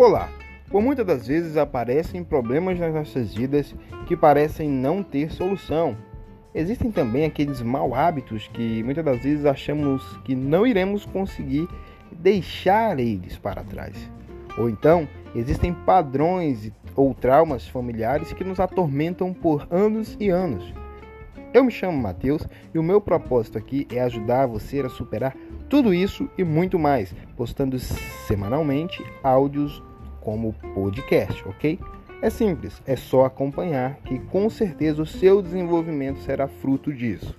Olá! Por muitas das vezes aparecem problemas nas nossas vidas que parecem não ter solução. Existem também aqueles mau hábitos que muitas das vezes achamos que não iremos conseguir deixar eles para trás. Ou então, existem padrões ou traumas familiares que nos atormentam por anos e anos. Eu me chamo Matheus e o meu propósito aqui é ajudar você a superar tudo isso e muito mais, postando semanalmente áudios como podcast, ok? É simples, é só acompanhar que com certeza o seu desenvolvimento será fruto disso.